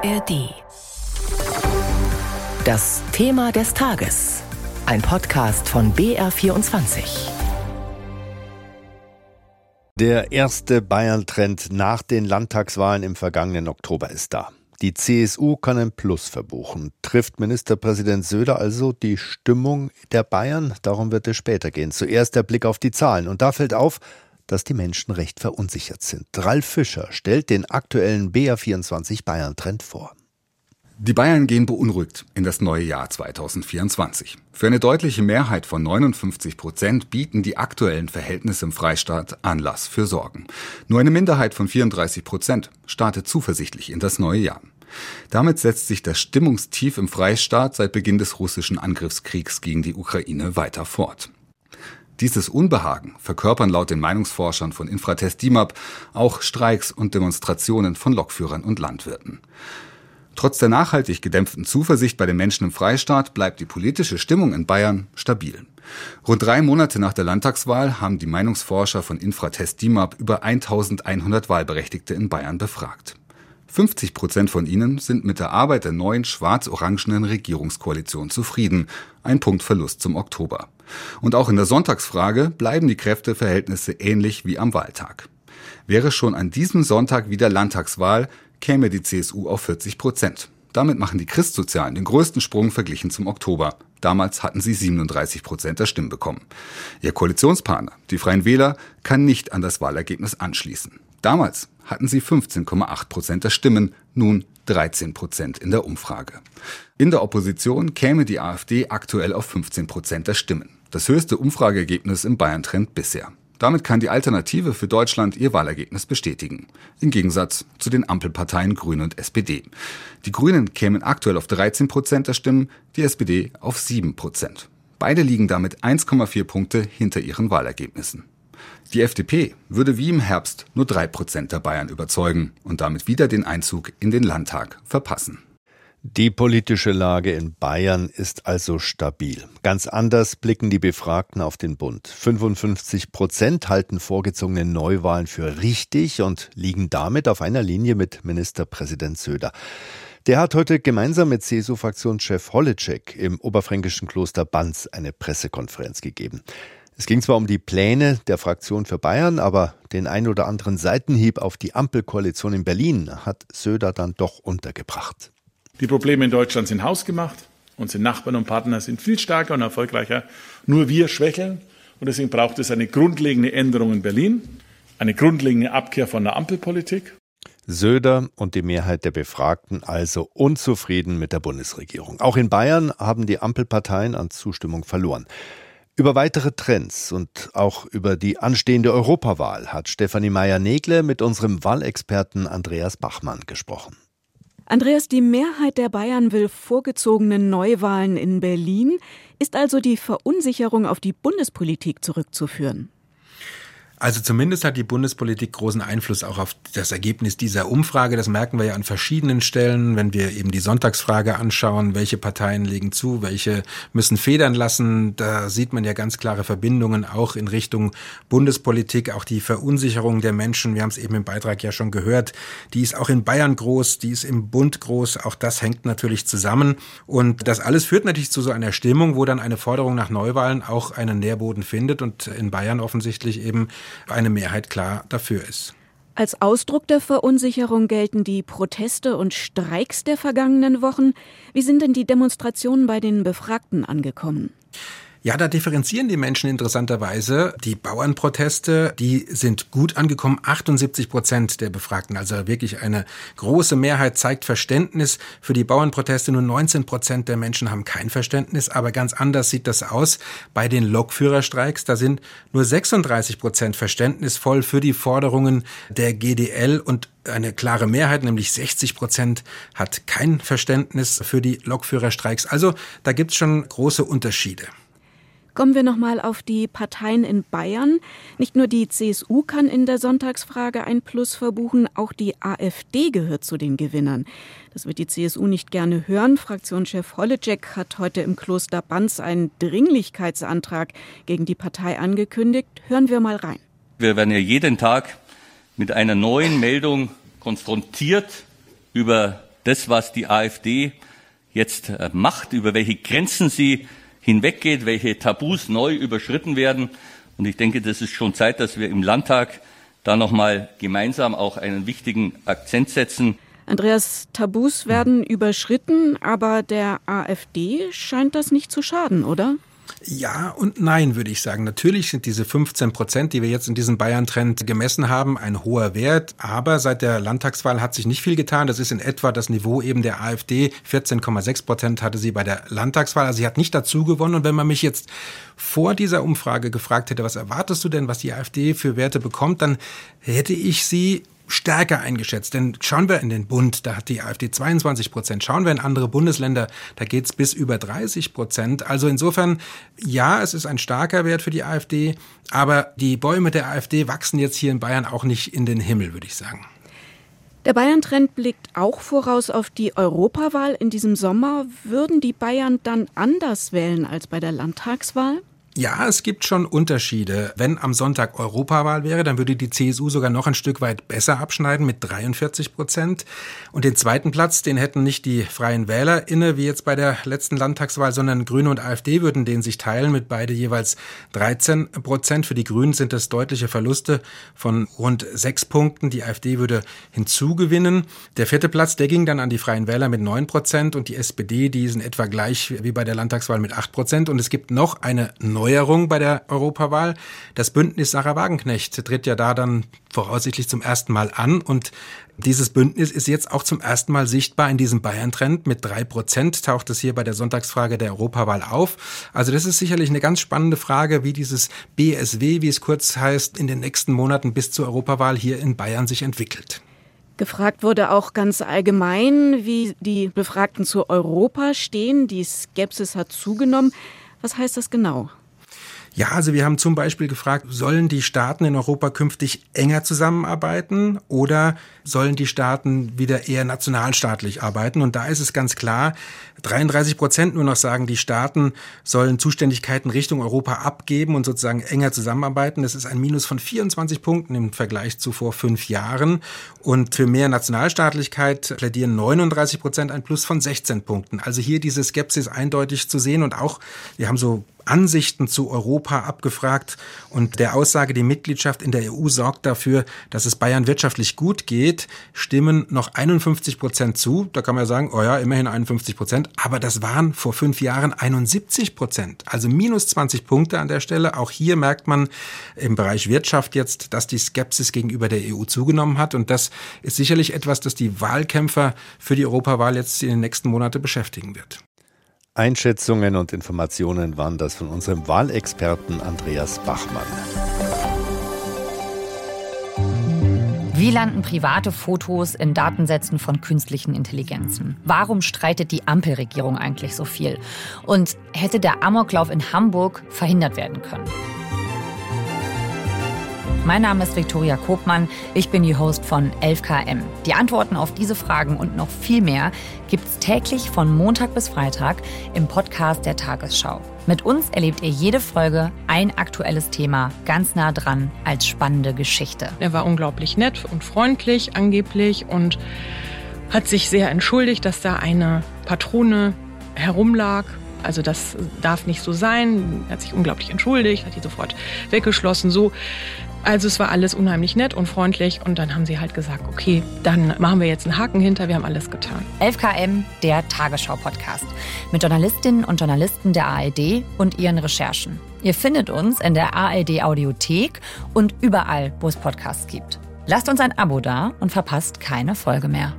ARD. Das Thema des Tages. Ein Podcast von BR24. Der erste Bayern-Trend nach den Landtagswahlen im vergangenen Oktober ist da. Die CSU kann ein Plus verbuchen. Trifft Ministerpräsident Söder also die Stimmung der Bayern? Darum wird es später gehen. Zuerst der Blick auf die Zahlen. Und da fällt auf, dass die Menschen recht verunsichert sind. Ralf Fischer stellt den aktuellen BA24 Bayern-Trend vor. Die Bayern gehen beunruhigt in das neue Jahr 2024. Für eine deutliche Mehrheit von 59 Prozent bieten die aktuellen Verhältnisse im Freistaat Anlass für Sorgen. Nur eine Minderheit von 34 Prozent startet zuversichtlich in das neue Jahr. Damit setzt sich das Stimmungstief im Freistaat seit Beginn des russischen Angriffskriegs gegen die Ukraine weiter fort. Dieses Unbehagen verkörpern laut den Meinungsforschern von Infratest DIMAP auch Streiks und Demonstrationen von Lokführern und Landwirten. Trotz der nachhaltig gedämpften Zuversicht bei den Menschen im Freistaat bleibt die politische Stimmung in Bayern stabil. Rund drei Monate nach der Landtagswahl haben die Meinungsforscher von Infratest DIMAP über 1100 Wahlberechtigte in Bayern befragt. 50 Prozent von ihnen sind mit der Arbeit der neuen schwarz-orangenen Regierungskoalition zufrieden. Ein Punktverlust zum Oktober. Und auch in der Sonntagsfrage bleiben die Kräfteverhältnisse ähnlich wie am Wahltag. Wäre schon an diesem Sonntag wieder Landtagswahl, käme die CSU auf 40 Prozent. Damit machen die Christsozialen den größten Sprung verglichen zum Oktober. Damals hatten sie 37 Prozent der Stimmen bekommen. Ihr Koalitionspartner, die Freien Wähler, kann nicht an das Wahlergebnis anschließen. Damals hatten sie 15,8 Prozent der Stimmen, nun 13 Prozent in der Umfrage. In der Opposition käme die AfD aktuell auf 15 Prozent der Stimmen. Das höchste Umfrageergebnis im Bayern-Trend bisher. Damit kann die Alternative für Deutschland ihr Wahlergebnis bestätigen. Im Gegensatz zu den Ampelparteien Grüne und SPD. Die Grünen kämen aktuell auf 13 Prozent der Stimmen, die SPD auf 7 Prozent. Beide liegen damit 1,4 Punkte hinter ihren Wahlergebnissen. Die FDP würde wie im Herbst nur drei Prozent der Bayern überzeugen und damit wieder den Einzug in den Landtag verpassen. Die politische Lage in Bayern ist also stabil. Ganz anders blicken die Befragten auf den Bund. 55 Prozent halten vorgezogene Neuwahlen für richtig und liegen damit auf einer Linie mit Ministerpräsident Söder. Der hat heute gemeinsam mit CSU-Fraktionschef Holleczek im oberfränkischen Kloster Banz eine Pressekonferenz gegeben. Es ging zwar um die Pläne der Fraktion für Bayern, aber den ein oder anderen Seitenhieb auf die Ampelkoalition in Berlin hat Söder dann doch untergebracht. Die Probleme in Deutschland sind hausgemacht. Unsere Nachbarn und Partner sind viel stärker und erfolgreicher. Nur wir schwächeln. Und deswegen braucht es eine grundlegende Änderung in Berlin, eine grundlegende Abkehr von der Ampelpolitik. Söder und die Mehrheit der Befragten also unzufrieden mit der Bundesregierung. Auch in Bayern haben die Ampelparteien an Zustimmung verloren. Über weitere Trends und auch über die anstehende Europawahl hat Stefanie Meyer-Negle mit unserem Wahlexperten Andreas Bachmann gesprochen. Andreas, die Mehrheit der Bayern will vorgezogene Neuwahlen in Berlin. Ist also die Verunsicherung auf die Bundespolitik zurückzuführen? Also zumindest hat die Bundespolitik großen Einfluss auch auf das Ergebnis dieser Umfrage. Das merken wir ja an verschiedenen Stellen, wenn wir eben die Sonntagsfrage anschauen, welche Parteien legen zu, welche müssen federn lassen. Da sieht man ja ganz klare Verbindungen auch in Richtung Bundespolitik, auch die Verunsicherung der Menschen. Wir haben es eben im Beitrag ja schon gehört. Die ist auch in Bayern groß, die ist im Bund groß. Auch das hängt natürlich zusammen. Und das alles führt natürlich zu so einer Stimmung, wo dann eine Forderung nach Neuwahlen auch einen Nährboden findet und in Bayern offensichtlich eben eine Mehrheit klar dafür ist. Als Ausdruck der Verunsicherung gelten die Proteste und Streiks der vergangenen Wochen. Wie sind denn die Demonstrationen bei den Befragten angekommen? Ja, da differenzieren die Menschen interessanterweise. Die Bauernproteste, die sind gut angekommen. 78 Prozent der Befragten, also wirklich eine große Mehrheit zeigt Verständnis für die Bauernproteste. Nur 19 Prozent der Menschen haben kein Verständnis. Aber ganz anders sieht das aus bei den Lokführerstreiks. Da sind nur 36 Prozent verständnisvoll für die Forderungen der GDL und eine klare Mehrheit, nämlich 60 Prozent, hat kein Verständnis für die Lokführerstreiks. Also da gibt's schon große Unterschiede. Kommen wir nochmal auf die Parteien in Bayern. Nicht nur die CSU kann in der Sonntagsfrage ein Plus verbuchen, auch die AfD gehört zu den Gewinnern. Das wird die CSU nicht gerne hören. Fraktionschef Holleczek hat heute im Kloster Banz einen Dringlichkeitsantrag gegen die Partei angekündigt. Hören wir mal rein. Wir werden ja jeden Tag mit einer neuen Meldung konfrontiert über das, was die AfD jetzt äh, macht, über welche Grenzen sie hinweggeht, welche Tabus neu überschritten werden. Und ich denke, das ist schon Zeit, dass wir im Landtag da nochmal gemeinsam auch einen wichtigen Akzent setzen. Andreas, Tabus werden überschritten, aber der AfD scheint das nicht zu schaden, oder? Ja und nein, würde ich sagen. Natürlich sind diese 15 Prozent, die wir jetzt in diesem Bayern-Trend gemessen haben, ein hoher Wert. Aber seit der Landtagswahl hat sich nicht viel getan. Das ist in etwa das Niveau eben der AfD. 14,6 Prozent hatte sie bei der Landtagswahl. Also sie hat nicht dazu gewonnen. Und wenn man mich jetzt vor dieser Umfrage gefragt hätte, was erwartest du denn, was die AfD für Werte bekommt, dann hätte ich sie stärker eingeschätzt. Denn schauen wir in den Bund, da hat die AfD 22 Prozent. Schauen wir in andere Bundesländer, da geht's bis über 30 Prozent. Also insofern, ja, es ist ein starker Wert für die AfD, aber die Bäume der AfD wachsen jetzt hier in Bayern auch nicht in den Himmel, würde ich sagen. Der Bayern-Trend blickt auch voraus auf die Europawahl in diesem Sommer. Würden die Bayern dann anders wählen als bei der Landtagswahl? Ja, es gibt schon Unterschiede. Wenn am Sonntag Europawahl wäre, dann würde die CSU sogar noch ein Stück weit besser abschneiden mit 43 Prozent. Und den zweiten Platz, den hätten nicht die Freien Wähler inne, wie jetzt bei der letzten Landtagswahl, sondern Grüne und AfD würden den sich teilen mit beide jeweils 13 Prozent. Für die Grünen sind das deutliche Verluste von rund sechs Punkten. Die AfD würde hinzugewinnen. Der vierte Platz, der ging dann an die Freien Wähler mit 9 Prozent und die SPD, die sind etwa gleich wie bei der Landtagswahl mit 8 Prozent. Und es gibt noch eine neue Neuerung bei der Europawahl. Das Bündnis Sarah Wagenknecht tritt ja da dann voraussichtlich zum ersten Mal an und dieses Bündnis ist jetzt auch zum ersten Mal sichtbar in diesem Bayern-Trend. Mit drei Prozent taucht es hier bei der Sonntagsfrage der Europawahl auf. Also das ist sicherlich eine ganz spannende Frage, wie dieses BSW, wie es kurz heißt, in den nächsten Monaten bis zur Europawahl hier in Bayern sich entwickelt. Gefragt wurde auch ganz allgemein, wie die Befragten zu Europa stehen. Die Skepsis hat zugenommen. Was heißt das genau? Ja, also wir haben zum Beispiel gefragt, sollen die Staaten in Europa künftig enger zusammenarbeiten oder sollen die Staaten wieder eher nationalstaatlich arbeiten? Und da ist es ganz klar, 33 Prozent nur noch sagen, die Staaten sollen Zuständigkeiten Richtung Europa abgeben und sozusagen enger zusammenarbeiten. Das ist ein Minus von 24 Punkten im Vergleich zu vor fünf Jahren. Und für mehr Nationalstaatlichkeit plädieren 39 Prozent ein Plus von 16 Punkten. Also hier diese Skepsis eindeutig zu sehen und auch, wir haben so Ansichten zu Europa abgefragt und der Aussage, die Mitgliedschaft in der EU sorgt dafür, dass es Bayern wirtschaftlich gut geht, stimmen noch 51 Prozent zu. Da kann man ja sagen, oh ja, immerhin 51 Prozent, aber das waren vor fünf Jahren 71 Prozent, also minus 20 Punkte an der Stelle. Auch hier merkt man im Bereich Wirtschaft jetzt, dass die Skepsis gegenüber der EU zugenommen hat und das ist sicherlich etwas, das die Wahlkämpfer für die Europawahl jetzt in den nächsten Monaten beschäftigen wird. Einschätzungen und Informationen waren das von unserem Wahlexperten Andreas Bachmann. Wie landen private Fotos in Datensätzen von künstlichen Intelligenzen? Warum streitet die Ampelregierung eigentlich so viel? Und hätte der Amoklauf in Hamburg verhindert werden können? Mein Name ist Viktoria Kobmann. Ich bin die Host von 11KM. Die Antworten auf diese Fragen und noch viel mehr gibt es täglich von Montag bis Freitag im Podcast der Tagesschau. Mit uns erlebt ihr jede Folge ein aktuelles Thema ganz nah dran als spannende Geschichte. Er war unglaublich nett und freundlich angeblich und hat sich sehr entschuldigt, dass da eine Patrone herumlag also das darf nicht so sein. Er hat sich unglaublich entschuldigt, hat die sofort weggeschlossen. So, also es war alles unheimlich nett und freundlich und dann haben sie halt gesagt, okay, dann machen wir jetzt einen Haken hinter, wir haben alles getan. 11KM, der Tagesschau-Podcast mit Journalistinnen und Journalisten der ARD und ihren Recherchen. Ihr findet uns in der ARD Audiothek und überall, wo es Podcasts gibt. Lasst uns ein Abo da und verpasst keine Folge mehr.